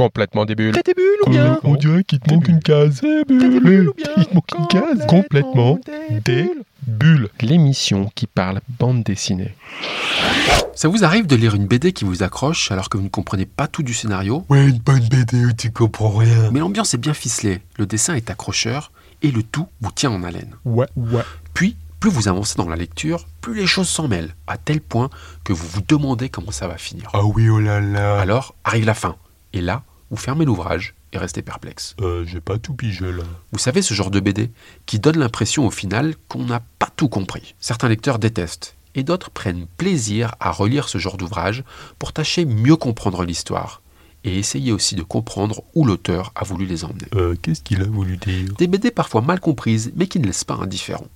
Complètement des bulles. T'as des bulles ou bien On dirait qu'il te manque une case. T'as des bulles ou bien Il te manque une case. Complètement des bulles. L'émission qui parle bande dessinée. Ça vous arrive de lire une BD qui vous accroche alors que vous ne comprenez pas tout du scénario Ouais, une bonne BD où tu comprends rien. Mais l'ambiance est bien ficelée, le dessin est accrocheur et le tout vous tient en haleine. Ouais, ouais. Puis, plus vous avancez dans la lecture, plus les choses s'en mêlent, à tel point que vous vous demandez comment ça va finir. Ah oui, oh là là. Alors arrive la fin, et là, vous fermez l'ouvrage et restez perplexe. Euh, j'ai pas tout pigé là. Vous savez ce genre de BD qui donne l'impression au final qu'on n'a pas tout compris. Certains lecteurs détestent, et d'autres prennent plaisir à relire ce genre d'ouvrage pour tâcher mieux comprendre l'histoire, et essayer aussi de comprendre où l'auteur a voulu les emmener. Euh, qu'est-ce qu'il a voulu dire? Des BD parfois mal comprises, mais qui ne laissent pas indifférent.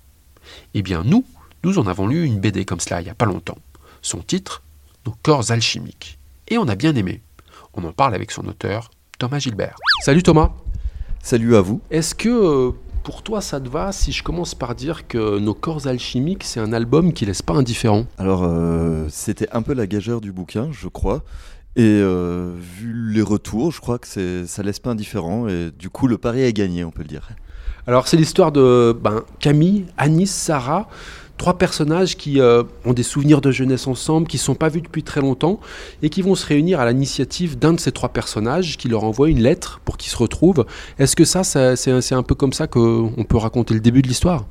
Eh bien, nous, nous en avons lu une BD comme cela il n'y a pas longtemps. Son titre, Nos corps alchimiques. Et on a bien aimé. On en parle avec son auteur, Thomas Gilbert. Salut Thomas Salut à vous. Est-ce que euh, pour toi ça te va si je commence par dire que Nos corps alchimiques, c'est un album qui laisse pas indifférent? Alors, euh, c'était un peu la gageure du bouquin, je crois. Et euh, vu les retours, je crois que ça laisse pas indifférent. Et du coup, le pari est gagné, on peut le dire. Alors c'est l'histoire de ben, Camille, Anis, Sarah, trois personnages qui euh, ont des souvenirs de jeunesse ensemble, qui ne sont pas vus depuis très longtemps, et qui vont se réunir à l'initiative d'un de ces trois personnages, qui leur envoie une lettre pour qu'ils se retrouvent. Est-ce que ça, ça- c'est un peu comme ça qu'on peut raconter le début de l'histoire?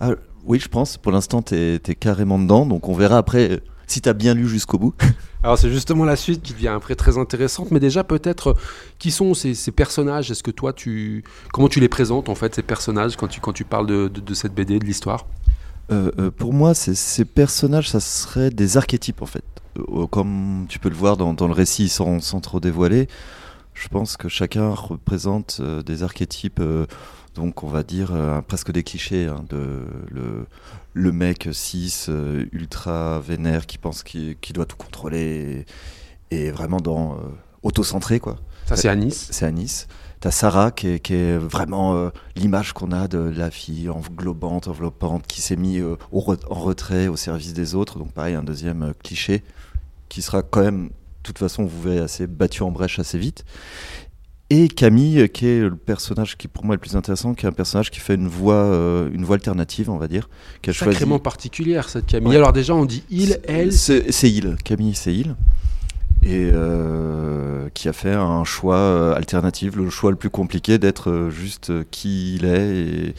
Ah, oui, je pense. Pour l'instant, t'es, t'es carrément dedans. Donc, on verra après euh, si t'as bien lu jusqu'au bout. Alors c'est justement la suite qui devient après très intéressante, mais déjà peut-être euh, qui sont ces, ces personnages? Est-ce que toi tu comment tu les présentes en fait ces personnages quand tu quand tu parles de, de- de cette BD de l'histoire? Euh, euh, pour moi, ces personnages, ça serait des archétypes en fait. Euh, comme tu peux le voir dans, dans le récit sans, sans trop dévoiler, je pense que chacun représente des archétypes, donc on va dire euh, presque des clichés, hein, de le, le mec cis, euh, ultra vénère, qui pense qu'il doit tout contrôler, et, et vraiment dans euh, auto-centré quoi. Ça c'est Anis. C'est à Nice. T'as Sarah qui est, qui est vraiment euh, l'image qu'on a de la fille englobante, enveloppante, qui s'est mise euh, re- en retrait au service des autres. Donc pareil, un deuxième euh, cliché qui sera quand même, de toute façon, vous verrez, assez battu en brèche assez vite. Et Camille, qui est le personnage qui pour moi est le plus intéressant, qui est un personnage qui fait une voix, euh, une voix alternative, on va dire, a choisi. Sacrément particulière cette Camille. Ouais. Alors déjà on dit il, elle. C'est il, Camille, c'est il. Et euh, qui a fait un choix euh, alternatif, le choix le plus compliqué d'être euh, juste qui il est et,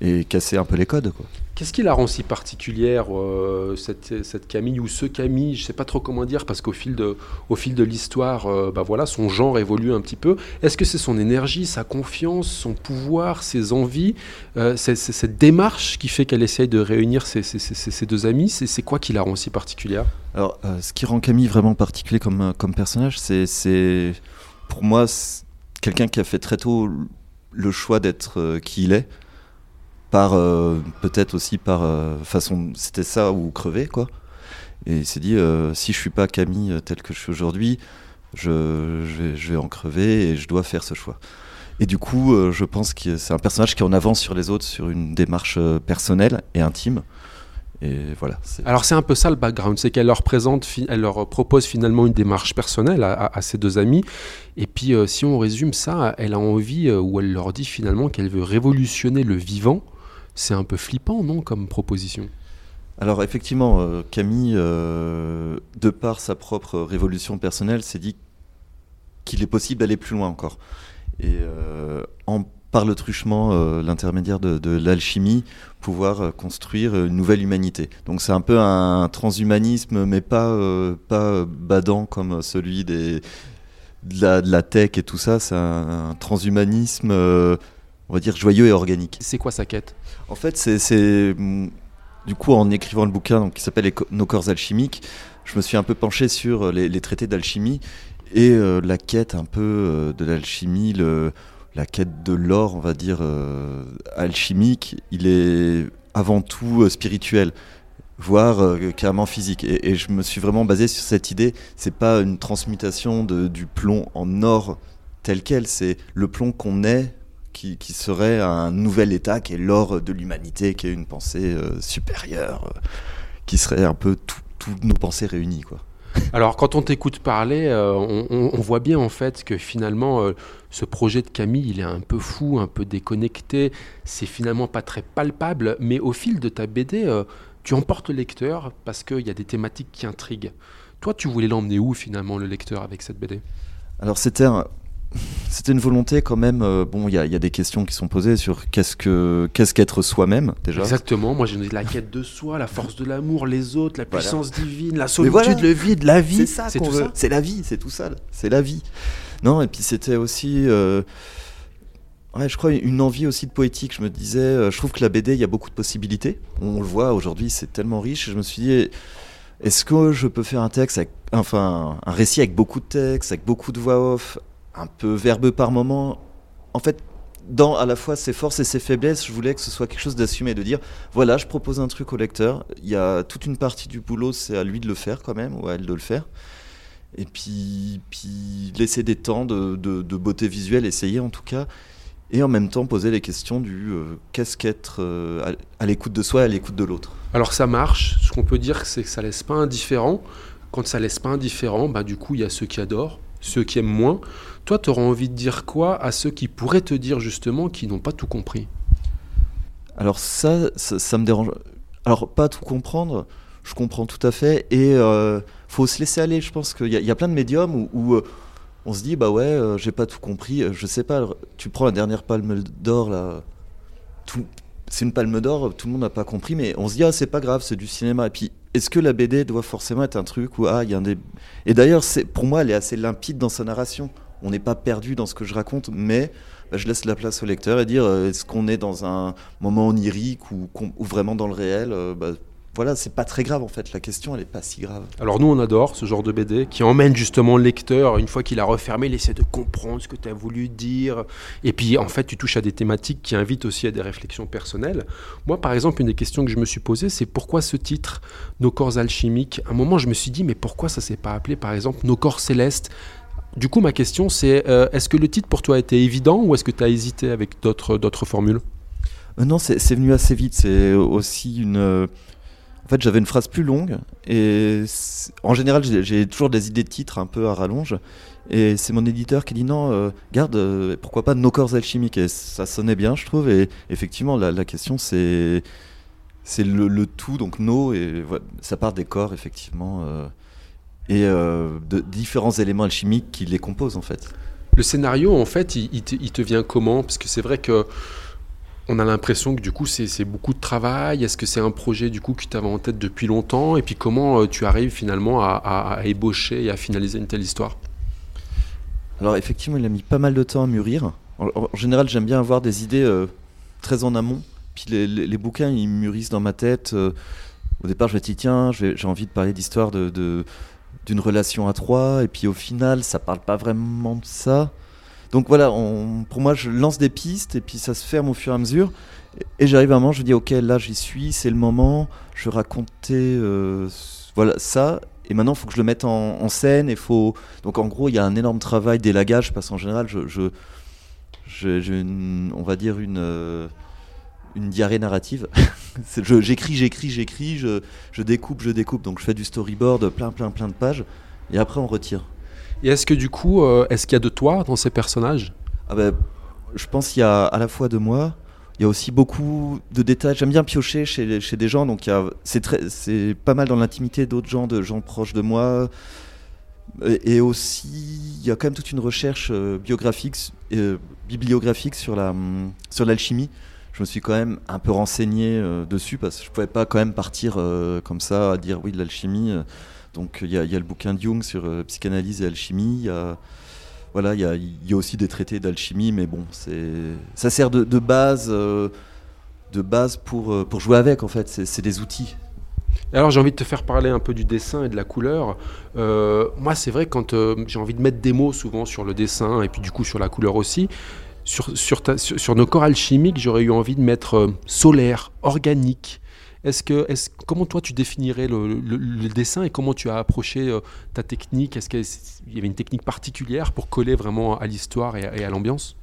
et casser un peu les codes. Quoi. Qu'est-ce qui la rend si particulière, euh, cette, cette Camille ou ce Camille Je sais pas trop comment dire parce qu'au fil de, au fil de l'histoire, euh, bah voilà, son genre évolue un petit peu. Est-ce que c'est son énergie, sa confiance, son pouvoir, ses envies, euh, c'est, c'est cette démarche qui fait qu'elle essaye de réunir ces- ces- ces deux amis? C'est, c'est quoi qui la rend si particulière? Alors, ce qui rend Camille vraiment particulier comme, comme personnage, c'est, c'est pour moi c'est quelqu'un qui a fait très tôt le choix d'être qui il est, par euh, peut-être aussi par euh, façon, c'était ça ou crever quoi. Et il s'est dit, euh, si je suis pas Camille tel que je suis aujourd'hui, je, je, vais, en crever et je dois faire ce choix. Et du coup, je pense que c'est un personnage qui en avance sur les autres sur une démarche personnelle et intime. Et voilà. Alors c'est un peu ça le background, c'est qu'elle leur présente, elle leur propose finalement une démarche personnelle à, ses deux amis. Et puis si on résume ça, elle a envie, ou elle leur dit finalement qu'elle veut révolutionner le vivant. C'est un peu flippant, non, comme proposition? Alors effectivement, euh, Camille, euh, de par sa propre révolution personnelle, s'est dit qu'il est possible d'aller plus loin encore. Et euh, en, par le truchement, l'intermédiaire de, de l'alchimie, pouvoir construire une nouvelle humanité. Donc c'est un peu un transhumanisme, mais pas, pas badant comme celui des, de, la, de la tech et tout ça. C'est un, un transhumanisme, on va dire, joyeux et organique. C'est quoi sa quête? En fait, c'est- mm, Du coup, en écrivant le bouquin qui s'appelle Nos corps alchimiques, je me suis un peu penché sur euh, les, traités d'alchimie et euh, la quête un peu euh, de l'alchimie, la quête de l'or, on va dire, alchimique. Il est avant tout spirituel, voire carrément physique. Et, je me suis vraiment basé sur cette idée. C'est pas une transmutation du plomb en or tel quel, c'est le plomb qu'on est qui, qui serait un nouvel état qui est l'or de l'humanité, qui est une pensée euh, supérieure, euh, qui serait un peu tout- toutes nos pensées réunies. Quoi. Alors, quand on t'écoute parler, euh, on, on- on voit bien en fait que finalement, ce projet de Camille, il est un peu fou, un peu déconnecté. C'est finalement pas très palpable, mais au fil de ta BD, tu emportes le lecteur parce qu'il y a des thématiques qui intriguent. Toi, tu voulais l'emmener où finalement le lecteur avec cette BD Alors c'était un- c'était une volonté quand même. euh, bon, il y, a- il y a des questions qui sont posées sur qu'est-ce que qu'est-ce qu'être soi-même déjà. Exactement. Moi, j'ai dit la quête de soi, la force de l'amour, les autres, la Voilà. puissance divine, la solitude, voilà. le vide, la vie. C'est ça c'est qu'on veut. ça. C'est la vie, c'est tout ça. C'est la vie. Non, et puis c'était aussi, euh, ouais, je crois une envie aussi de poétique. Je me disais, euh, je trouve que la BD, il y a beaucoup de possibilités. On le voit aujourd'hui, c'est tellement riche. Je me suis dit, est-ce que je peux faire un texte, avec, enfin, un récit avec beaucoup de texte, avec beaucoup de voix off, un peu verbeux par moment. En fait. Dans à la fois ses forces et ses faiblesses, je voulais que ce soit quelque chose d'assumé, de dire voilà, je propose un truc au lecteur. Il y a toute une partie du boulot, c'est à lui de le faire quand même, ou à elle de le faire. Et puis, puis laisser des temps de, beauté visuelle, essayer en tout cas. Et en même temps poser les questions du euh, qu'est-ce qu'être euh, à, à l'écoute de soi et à l'écoute de l'autre. Alors ça marche. Ce qu'on peut dire, c'est que ça laisse pas indifférent. Quand ça laisse pas indifférent, bah, du coup, il y a ceux qui adorent, ceux qui aiment moins. Toi, tu auras envie de dire quoi à ceux qui pourraient te dire justement qu'ils n'ont pas tout compris? Alors ça, ça, me dérange. Alors pas tout comprendre, je comprends tout à fait. Et euh, faut se laisser aller. Je pense qu'il y, a- plein de médiums où, euh, on se dit bah ouais, euh, j'ai pas tout compris. Euh, Je sais pas. Tu prends la dernière palme d'or là. C'est une palme d'or, tout le monde n'a pas compris, mais on se dit ah c'est pas grave, c'est du cinéma. Et puis est-ce que la BD doit forcément être un truc où ah il y a des et d'ailleurs pour moi elle est assez limpide dans sa narration. On n'est pas perdu dans ce que je raconte, mais bah, je laisse la place au lecteur et dire euh, est-ce qu'on est dans un moment onirique ou vraiment dans le réel euh, bah, Voilà, c'est pas très grave en fait. La question elle est pas si grave. Alors nous, on adore ce genre de BD qui emmène justement le lecteur, une fois qu'il a refermé, il essaie de comprendre ce que tu as voulu dire. Et puis en fait, tu touches à des thématiques qui invitent aussi à des réflexions personnelles. Moi, par exemple, une des questions que je me suis posée, c'est pourquoi ce titre, Nos corps alchimiques? À un moment, je me suis dit, mais pourquoi ça s'est pas appelé, par exemple, Nos corps célestes? Du coup, ma question, c'est euh, est-ce que le titre pour toi a été évident ou est-ce que tu as hésité avec d'autres formules? Euh, non, c'est c'est venu assez vite. C'est aussi une. En fait, j'avais une phrase plus longue et en général, j'ai toujours des idées de titres un peu à rallonge. Et c'est mon éditeur qui dit non, euh, garde, euh, pourquoi pas nos corps alchimiques Et ça sonnait bien, je trouve. Et effectivement, la, question, c'est c'est le, tout, donc nos, et ça part des corps, effectivement, euh, et de différents éléments alchimiques qui les composent, en fait. Le scénario, en fait, il te vient comment? Parce que c'est vrai que on a l'impression que du coup, c'est beaucoup de travail. Est-ce que c'est un projet du coup que tu avais en tête depuis longtemps? Et puis comment euh, tu arrives finalement à, ébaucher et à finaliser une telle histoire? Alors effectivement, il a mis pas mal de temps à mûrir. En, général, j'aime bien avoir des idées euh, très en amont. Puis les, bouquins, ils mûrissent dans ma tête. euh, au départ, je me dis, tiens, j'ai envie de parler d'histoire d'une relation à trois. Et puis au final, ça parle pas vraiment de ça. Donc voilà, pour moi, je lance des pistes et puis ça se ferme au fur et à mesure. Et, j'arrive à un moment, je me dis, ok, là, j'y suis, c'est le moment. Je raconter euh, voilà, ça. Et maintenant, il faut que je le mette en, scène. Et faut... Donc en gros, il y a un énorme travail d'élagage parce qu'en général, je, je, j'ai on va dire une, euh, une diarrhée narrative. J'écris, j'écris, j'écris, je découpe, je découpe. Donc je fais du storyboard, plein, plein, plein de pages. Et après, on retire. Et est-ce que du coup, euh, est-ce qu'il y a de toi dans ces personnages? Ah ben, je pense qu'il y a à la fois de moi, il y a aussi beaucoup de détails. J'aime bien piocher chez, des gens, donc c'est pas mal dans l'intimité d'autres gens, de gens proches de moi. Et, aussi, il y a quand même toute une recherche euh, biographique, euh, bibliographique sur la sur l'alchimie. Je me suis quand même un peu renseigné euh, dessus parce que je pouvais pas quand même partir comme ça à dire oui de l'alchimie. Donc il y, a- le bouquin de Jung sur euh, psychanalyse et alchimie. Il y a voilà, il y a, aussi des traités d'alchimie, mais bon, ça sert de, base, euh, de base pour, euh, pour jouer avec en fait. C'est des outils. Alors j'ai envie de te faire parler un peu du dessin et de la couleur. Moi c'est vrai quand j'ai envie de mettre des mots souvent sur le dessin et puis du coup sur la couleur aussi. Sur, nos corps alchimiques j'aurais eu envie de mettre solaire, organique. Est-ce que, comment toi tu définirais le, dessin et comment tu as approché euh, ta technique? Est-ce qu'il y avait une technique particulière pour coller vraiment à l'histoire et à, l'ambiance?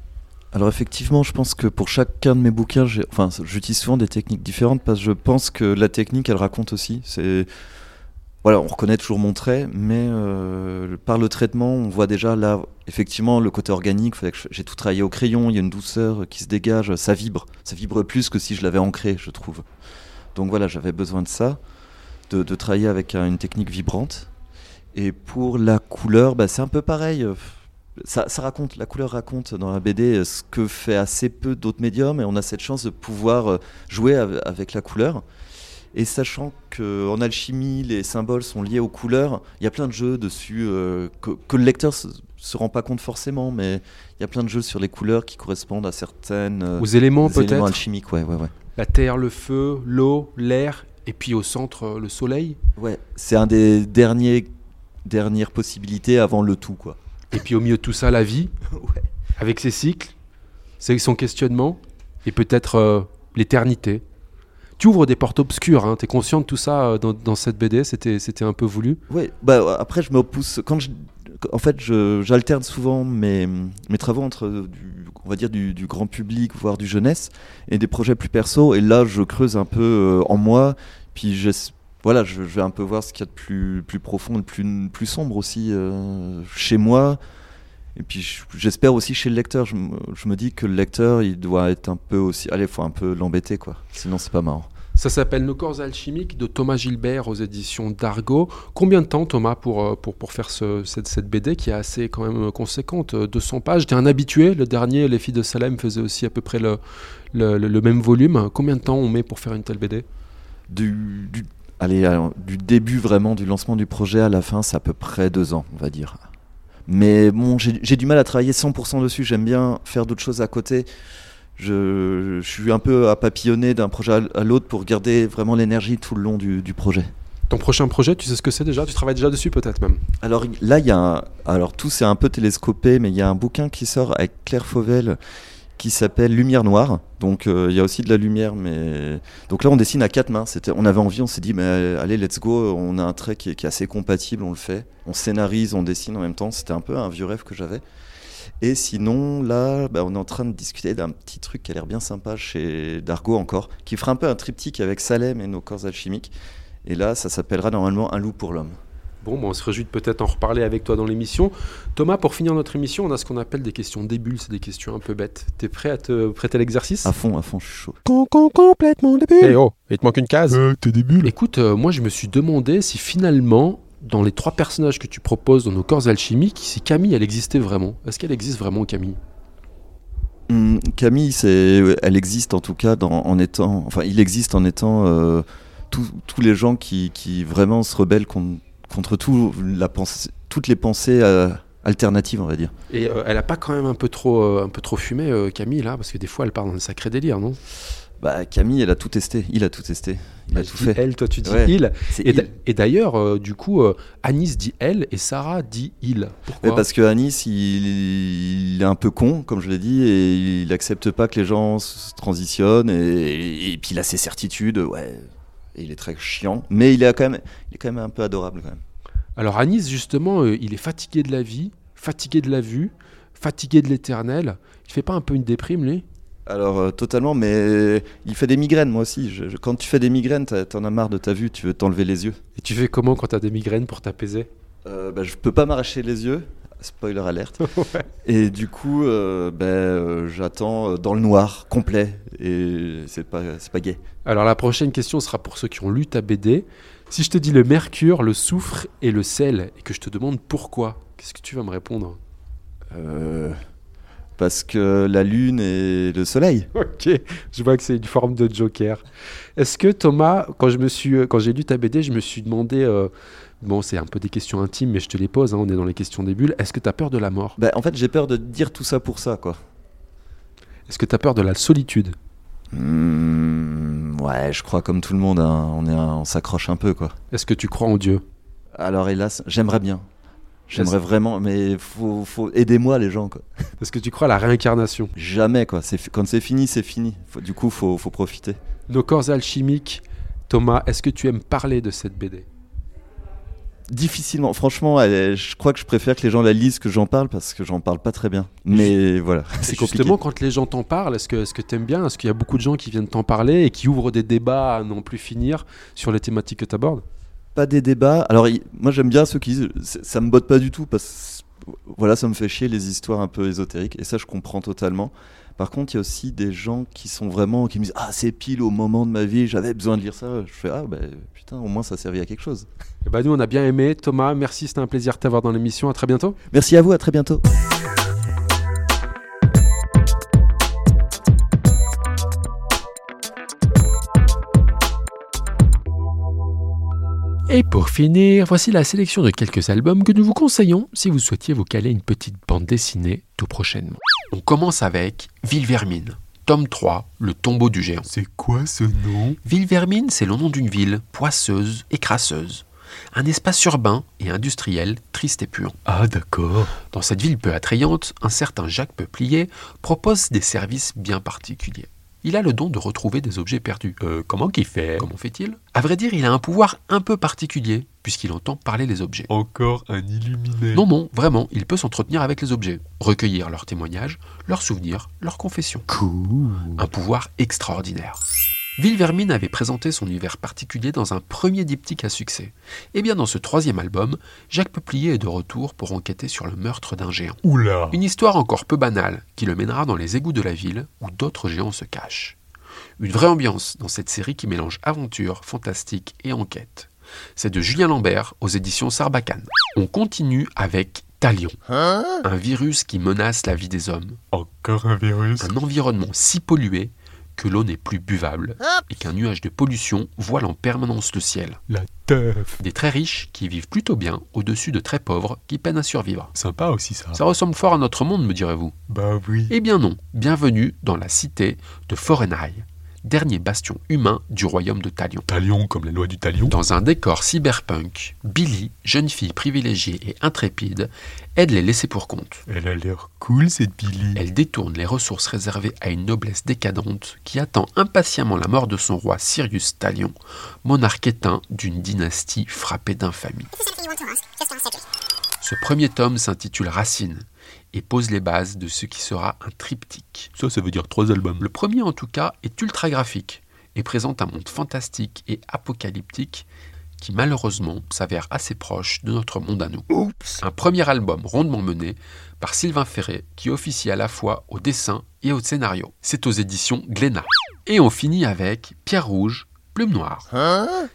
Alors effectivement, je pense que pour chacun de mes bouquins, enfin, j'utilise souvent des techniques différentes parce que je pense que la technique, elle raconte aussi. C'est voilà, on reconnaît toujours mon trait, mais euh, par le traitement, on voit déjà là, effectivement, le côté organique. J'ai tout travaillé au crayon, il y a une douceur qui se dégage, ça vibre. Ça vibre plus que si je l'avais ancré, je trouve. Donc voilà, j'avais besoin de ça, de, travailler avec une technique vibrante. Et pour la couleur, bah, c'est un peu pareil. Ça, raconte, la couleur raconte dans la BD ce que fait assez peu d'autres médiums, et on a cette chance de pouvoir euh, jouer avec la couleur. Et sachant qu'en alchimie, les symboles sont liés aux couleurs, il y a plein de jeux dessus euh, que, le lecteur se, se rend pas compte forcément, mais il y a plein de jeux sur les couleurs qui correspondent à certaines euh, aux éléments peut-être? alchimiques, ouais, ouais, ouais. La terre, le feu, l'eau, l'air, et puis au centre euh, le soleil. Ouais, c'est un des derniers dernières possibilités avant le tout, quoi. Et puis au milieu de tout ça, la vie, avec ses cycles, c'est son questionnement, et peut-être l'éternité tu ouvres des portes obscures, hein. tu es conscient de tout ça euh, dans, cette BD, c'était, un peu voulu Oui, bah, après je me pousse, quand je, en fait j'alterne souvent mes, mes travaux entre du, on va dire du, grand public, voire du jeunesse, et des projets plus perso, et là je creuse un peu euh, en moi, puis je, voilà, je, vais un peu voir ce qu'il y a de plus, plus profond, de plus, plus sombre aussi euh, chez moi. Et puis j'espère aussi chez le lecteur, je, me dis que le lecteur, il doit être un peu aussi... Allez, il faut un peu l'embêter, quoi. Sinon, c'est pas marrant. Ça s'appelle Nos corps alchimiques de Thomas Gilbert aux éditions d'Argo. Combien de temps, Thomas, pour, euh, pour, pour faire ce, cette, cette, BD qui est assez quand même conséquente 200 euh, pages? T'es un habitué? Le dernier, Les filles de Salem, faisait aussi à peu près le, le, le, même volume. Combien de temps on met pour faire une telle BD du, du, allez, du début vraiment du lancement du projet à la fin, c'est à peu près deux ans, on va dire. Mais bon, j'ai du mal à travailler 100% dessus. J'aime bien faire d'autres choses à côté. Je, suis un peu à papillonner d'un projet à l'autre pour garder vraiment l'énergie tout le long du, projet. Ton prochain projet, tu sais ce que c'est déjà? Tu travailles déjà dessus peut-être même? Alors là, il y a un... Alors tout c'est un peu télescopé, mais il y a un bouquin qui sort avec Claire Fauvel qui s'appelle Lumière Noire. Donc euh, il y a aussi de la lumière, mais donc là on dessine à quatre mains. C'était, on avait envie, on s'est dit mais allez let's go. On a un trait qui est, assez compatible, on le fait. On scénarise, on dessine en même temps. C'était un peu un vieux rêve que j'avais. Et sinon là, bah, on est en train de discuter d'un petit truc qui a l'air bien sympa chez Dargo encore, qui fera un peu un triptyque avec Salem et nos corps alchimiques. Et là, ça s'appellera normalement Un loup pour l'homme. Bon, on se réjouit de peut-être en reparler avec toi dans l'émission. Thomas, pour finir notre émission, on a ce qu'on appelle des questions débules, c'est des questions un peu bêtes. T'es prêt à te prêter l'exercice? À fond, à fond, je suis chaud. Con, con, complètement débule. Eh oh, il te manque une case. Euh, t'es débule. Écoute, euh, moi je me suis demandé si finalement, dans les trois personnages que tu proposes dans nos corps alchimiques, si Camille, elle existait vraiment. Est-ce qu'elle existe vraiment, Camille? Hum, Camille, c'est, elle existe en tout cas dans, en étant, enfin, il existe en étant euh, tous les gens qui, qui, vraiment se rebellent contre contre tout, la pensée, toutes les pensées euh, alternatives, on va dire. Et euh, elle a pas quand même un peu trop, euh, un peu trop fumé, Camille, là? Parce que des fois, elle part dans un sacré délire, non? Bah, Camille, elle a tout testé. Il a tout testé. Il a tout fait. Elle, toi, tu dis il. Et, d'ailleurs, du coup, Anis dit elle et Sarah dit il. Pourquoi? Parce que Anis, il, est un peu con, comme je l'ai dit, et il accepte pas que les gens se transitionnent. Et, et puis il a ses certitudes. Ouais, et il est très chiant, mais il est quand même, il est quand même un peu adorable quand même. Alors Anis, justement, euh, il est fatigué de la vie, fatigué de la vue, fatigué de l'éternel. Il fait pas un peu une déprime, lui? Alors euh, totalement, mais il fait des migraines, moi aussi. quand tu fais des migraines, t'en as marre de ta vue, tu veux t'enlever les yeux. Et tu fais comment quand t'as des migraines pour t'apaiser? Euh, bah, Je peux pas m'arracher les yeux, spoiler alerte. Et du coup, euh, ben, euh, j'attends euh, dans le noir complet et c'est pas c'est pas gay. Alors la prochaine question sera pour ceux qui ont lu ta BD. Si je te dis le mercure, le soufre et le sel et que je te demande pourquoi, qu'est-ce que tu vas me répondre? Parce que la lune et le soleil. Ok, je vois que c'est une forme de joker. Est-ce que Thomas, quand je me suis, quand j'ai lu ta BD, je me suis demandé Bon, c'est un peu des questions intimes, mais je te les pose, hein, on est dans les questions des bulles. Est-ce que tu as peur de la mort? Bah, En fait, j'ai peur de dire tout ça pour ça, quoi. Est-ce que tu as peur de la solitude? Mmh, Ouais, je crois comme tout le monde, hein. on, est on s'accroche un peu, quoi. Est-ce que tu crois en Dieu? Alors, hélas, j'aimerais bien. J'aimerais vraiment, mais faut, faut aider-moi les gens. Est-ce que tu crois à la réincarnation Jamais quoi. Quand c'est fini, c'est fini. du coup, faut, faut profiter. Nos corps alchimiques. Thomas, est-ce que tu aimes parler de cette BD difficilement. Franchement, je crois que je préfère que les gens la lisent que j'en parle parce que j'en parle pas très bien. Mais voilà, c'est Justement, quand les gens t'en parlent, est-ce que est-ce que t'aimes bien? Est-ce qu'il y a beaucoup de gens qui viennent t'en parler et qui ouvrent des débats à n'en plus finir sur les thématiques que tu abordes pas des débats. Alors, il- moi, j'aime bien ceux qui disent ça me botte pas du tout parce que voilà, ça me fait chier les histoires un peu ésotériques et ça, je comprends totalement. Par contre, il y a aussi des gens qui sont vraiment qui me disent ah c'est pile au moment de ma vie, j'avais besoin de lire ça. Je fais ah bah putain, au moins ça servait à quelque chose. Eh ben, nous, on a bien aimé. Thomas, merci, c'était un plaisir de t'avoir dans l'émission. À très bientôt. Merci à vous, à très bientôt. Et pour finir, voici la sélection de quelques albums que nous vous conseillons si vous souhaitiez vous caler une petite bande dessinée tout prochainement. On commence avec Ville Vermine, tome 3, Le tombeau du géant. C'est quoi ce nom? Ville Vermine, c'est le nom d'une ville poisseuse et crasseuse. Un espace urbain et industriel triste et puant. Ah d'accord. Dans cette ville peu attrayante, un certain Jacques Peuplier propose des services bien particuliers. Il a le don de retrouver des objets perdus. Euh, comment qu'il fait Comment fait-il? À vrai dire, il a un pouvoir un peu particulier, puisqu'il entend parler les objets. Encore un illuminé. Non, non, vraiment, il peut s'entretenir avec les objets, recueillir leurs témoignages, leurs souvenirs, leurs confessions. Cool. Un pouvoir extraordinaire. Villevermine avait présenté son univers particulier dans un premier diptyque à succès. Et bien dans ce troisième album, Jacques Peuplier est de retour pour enquêter sur le meurtre d'un géant. Oula. Une histoire encore peu banale qui le mènera dans les égouts de la ville où d'autres géants se cachent. Une vraie ambiance dans cette série qui mélange aventure, fantastique et enquête. C'est de Julien Lambert aux éditions Sarbacane. On continue avec Talion, un virus qui menace la vie des hommes, Encore un virus? un environnement si pollué que l'eau n'est plus buvable et qu'un nuage de pollution voile en permanence le ciel. La teuf. Des très riches qui vivent plutôt bien au-dessus de très pauvres qui peinent à survivre. Sympa aussi ça. Ça ressemble fort à notre monde, me direz-vous. Bah oui. Eh bien non, bienvenue dans la cité de Forenheim, dernier bastion humain du royaume de Talion. Talion comme la loi du talion. Dans un décor cyberpunk, Billy, jeune fille privilégiée et intrépide, aide les laissés pour compte. Elle a l'air cool cette Billy. Elle détourne les ressources réservées à une noblesse décadente qui attend impatiemment la mort de son roi Sirius Talion, monarque éteint d'une dynastie frappée d'infamie. Ce premier tome s'intitule Racine et pose les bases de ce qui sera un triptyque. Ça, ça veut dire trois albums. Le premier en tout cas est ultra graphique et présente un monde fantastique et apocalyptique qui malheureusement s'avère assez proche de notre monde à nous. Un premier album rondement mené par Sylvain Ferré qui officie à la fois au dessin et au scénario. C'est aux éditions Glénat. Et on finit avec Pierre Rouge, Plume Noire.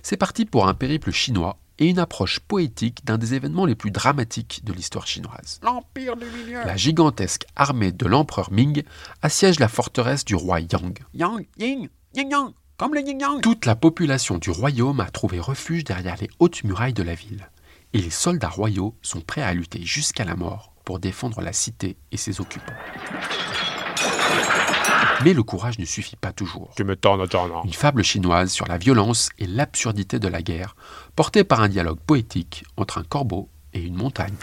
C'est parti pour un périple chinois et une approche poétique d'un des événements les plus dramatiques de l'histoire chinoise. L'Empire du Milieu. La gigantesque armée de l'empereur Ming assiège la forteresse du roi Yang. Yang, yin, yin yang, comme le yin yang. Toute la population du royaume a trouvé refuge derrière les hautes murailles de la ville. Et les soldats royaux sont prêts à lutter jusqu'à la mort pour défendre la cité et ses occupants. Mais le courage ne suffit pas toujours. Tu attends. Une fable chinoise sur la violence et l'absurdité de la guerre, portée par un dialogue poétique entre un corbeau et une montagne.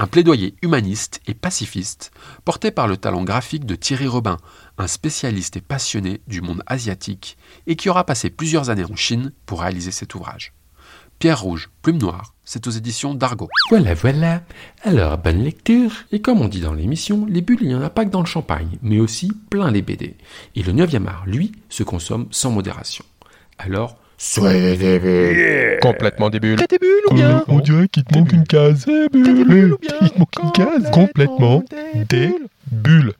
Un plaidoyer humaniste et pacifiste, porté par le talent graphique de Thierry Robin, un spécialiste et passionné du monde asiatique, et qui aura passé plusieurs années en Chine pour réaliser cet ouvrage. Pierre Rouge, Plume Noire, c'est aux éditions d'Argo. Voilà, voilà. Alors, bonne lecture. Et comme on dit dans l'émission, les bulles, il n'y en a pas que dans le champagne, mais aussi plein les BD. Et le 9e art, lui, se consomme sans modération. Alors, soyez des bulles. Complètement des bulles. des bulles ou bien On dirait qu'il te manque une case. Des bulles. Il te manque une case. Complètement des bulles.